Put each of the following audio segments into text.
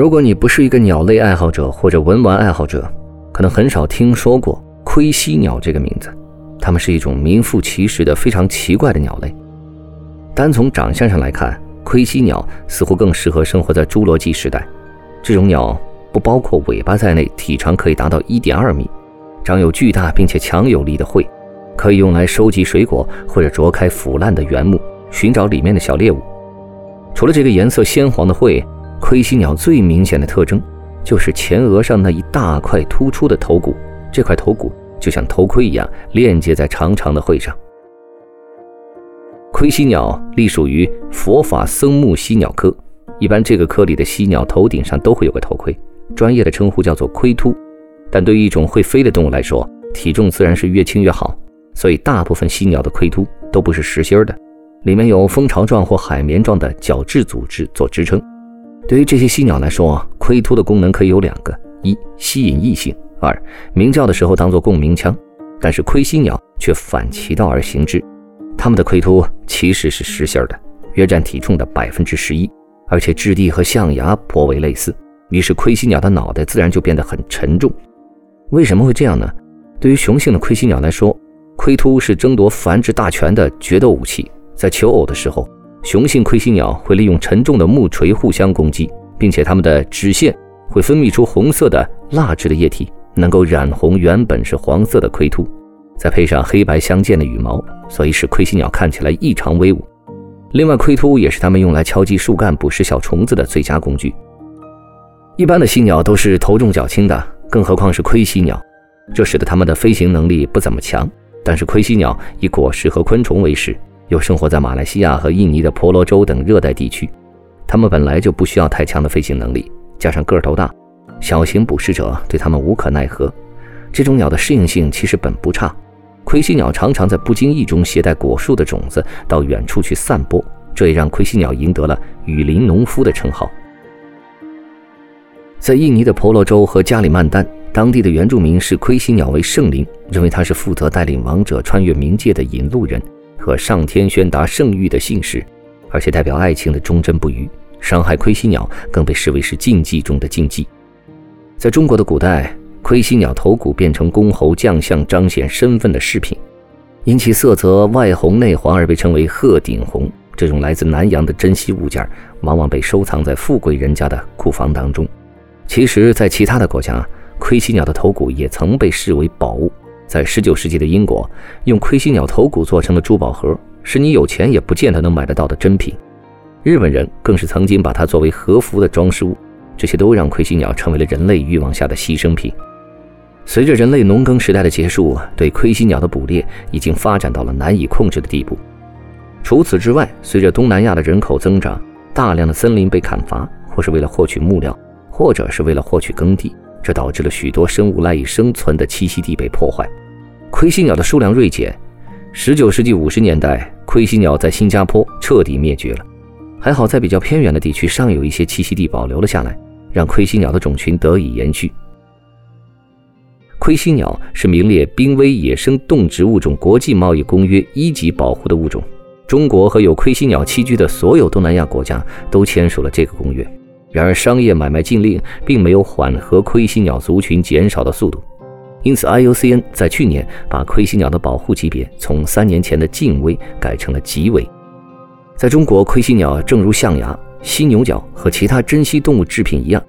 如果你不是一个鸟类爱好者或者文玩爱好者，可能很少听说过盔犀鸟这个名字。它们是一种名副其实的非常奇怪的鸟类。单从长相上来看，盔犀鸟似乎更适合生活在侏罗纪时代。这种鸟不包括尾巴在内，体长可以达到一点二米。长有巨大并且强有力的喙，可以用来收集水果或者啄开腐烂的原木，寻找里面的小猎物。除了这个颜色鲜黄的喙，盔犀鸟最明显的特征就是前额上那一大块突出的头骨。这块头骨就像头盔一样链接在长长的喙上。盔犀鸟隶属于佛法僧木犀鸟科，一般这个科里的犀鸟头顶上都会有个头盔，专业的称呼叫做盔突。但对于一种会飞的动物来说，体重自然是越轻越好，所以大部分犀鸟的盔突都不是实心的，里面有蜂巢状或海绵状的角质组织做支撑。对于这些犀鸟来说，盔突的功能可以有两个：一、吸引异性；二、鸣叫的时候当做共鸣腔。但是盔犀鸟却反其道而行之，它们的盔突其实是实心的，约占体重的百分之十一，而且质地和象牙颇为类似，于是盔犀鸟的脑袋自然就变得很沉重。为什么会这样呢？对于雄性的盔犀鸟来说，盔突是争夺繁殖大权的决斗武器。在求偶的时候，雄性盔犀鸟会利用沉重的木锤互相攻击，并且它们的指腺会分泌出红色的蜡质的液体，能够染红原本是黄色的盔突。再配上黑白相间的羽毛，所以使盔犀鸟看起来异常威武。另外，盔突也是它们用来敲击树干捕食小虫子的最佳工具。一般的犀鸟都是头重脚轻的。更何况是盔犀鸟，这使得它们的飞行能力不怎么强。但是盔犀鸟以果实和昆虫为食，又生活在马来西亚和印尼的婆罗洲等热带地区，它们本来就不需要太强的飞行能力，加上个头大，小型捕食者对它们无可奈何。这种鸟的适应性其实本不差，盔犀鸟常常在不经意中携带果树的种子到远处去散播，这也让盔犀鸟赢得了“雨林农夫”的称号。在印尼的婆罗洲和加里曼丹，当地的原住民视盔犀鸟为圣灵，认为它是负责带领王者穿越冥界的引路人和上天宣达圣谕的信使，而且代表爱情的忠贞不渝。伤害盔犀鸟更被视为是禁忌中的禁忌。在中国的古代，盔犀鸟头骨变成公侯将相彰显身份的饰品，因其色泽外红内黄而被称为鹤顶红。这种来自南洋的珍稀物件，往往被收藏在富贵人家的库房当中。其实，在其他的国家，盔犀鸟的头骨也曾被视为宝物。在19世纪的英国，用盔犀鸟头骨做成的珠宝盒，是你有钱也不见得能买得到的珍品。日本人更是曾经把它作为和服的装饰物。这些都让盔犀鸟成为了人类欲望下的牺牲品。随着人类农耕时代的结束，对盔犀鸟的捕猎已经发展到了难以控制的地步。除此之外，随着东南亚的人口增长，大量的森林被砍伐，或是为了获取木料。或者是为了获取耕地，这导致了许多生物赖以生存的栖息地被破坏，盔犀鸟的数量锐减。十九世纪五十年代，盔犀鸟在新加坡彻底灭绝了。还好在比较偏远的地区尚有一些栖息地保留了下来，让盔犀鸟的种群得以延续。盔犀鸟是名列濒危野生动植物种国际贸易公约一级保护的物种，中国和有盔犀鸟栖居的所有东南亚国家都签署了这个公约。然而，商业买卖禁令并没有缓和盔犀鸟族群减少的速度，因此，IUCN 在去年把盔犀鸟的保护级别从三年前的近危改成了极危。在中国，盔犀鸟正如象牙、犀牛角和其他珍稀动物制品一样，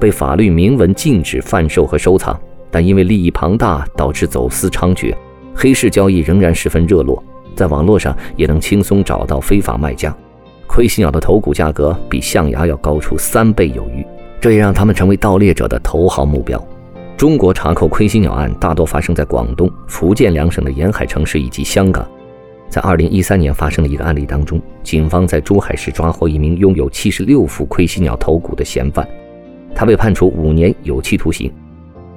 被法律明文禁止贩售和收藏，但因为利益庞大，导致走私猖獗，黑市交易仍然十分热络，在网络上也能轻松找到非法卖家。盔犀鸟的头骨价格比象牙要高出三倍有余，这也让他们成为盗猎者的头号目标。中国查扣盔犀鸟案大多发生在广东、福建两省的沿海城市以及香港。在2013年发生的一个案例当中，警方在珠海市抓获一名拥有76副盔犀鸟头骨的嫌犯。他被判处五年有期徒刑。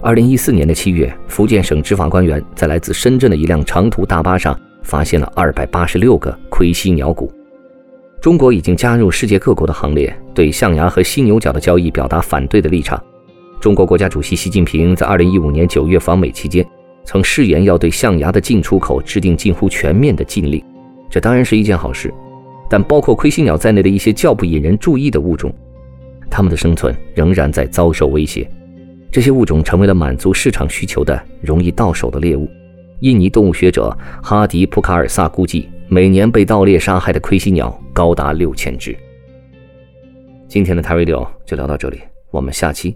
二零一四年的七月，福建省执法官员在来自深圳的一辆长途大巴上发现了二百八十六个盔犀鸟骨。中国已经加入世界各国的行列，对象牙和犀牛角的交易表达反对的立场。中国国家主席习近平在二零一五年九月访美期间，曾誓言要对象牙的进出口制定近乎全面的禁令。这当然是一件好事，但包括盔犀鸟在内的一些较不引人注意的物种，它们的生存仍然在遭受威胁。这些物种成为了满足市场需求的容易到手的猎物。印尼动物学者哈迪普卡尔萨估计，每年被盗猎杀害的盔犀鸟高达六千只。今天的泰瑞六就聊到这里，我们下期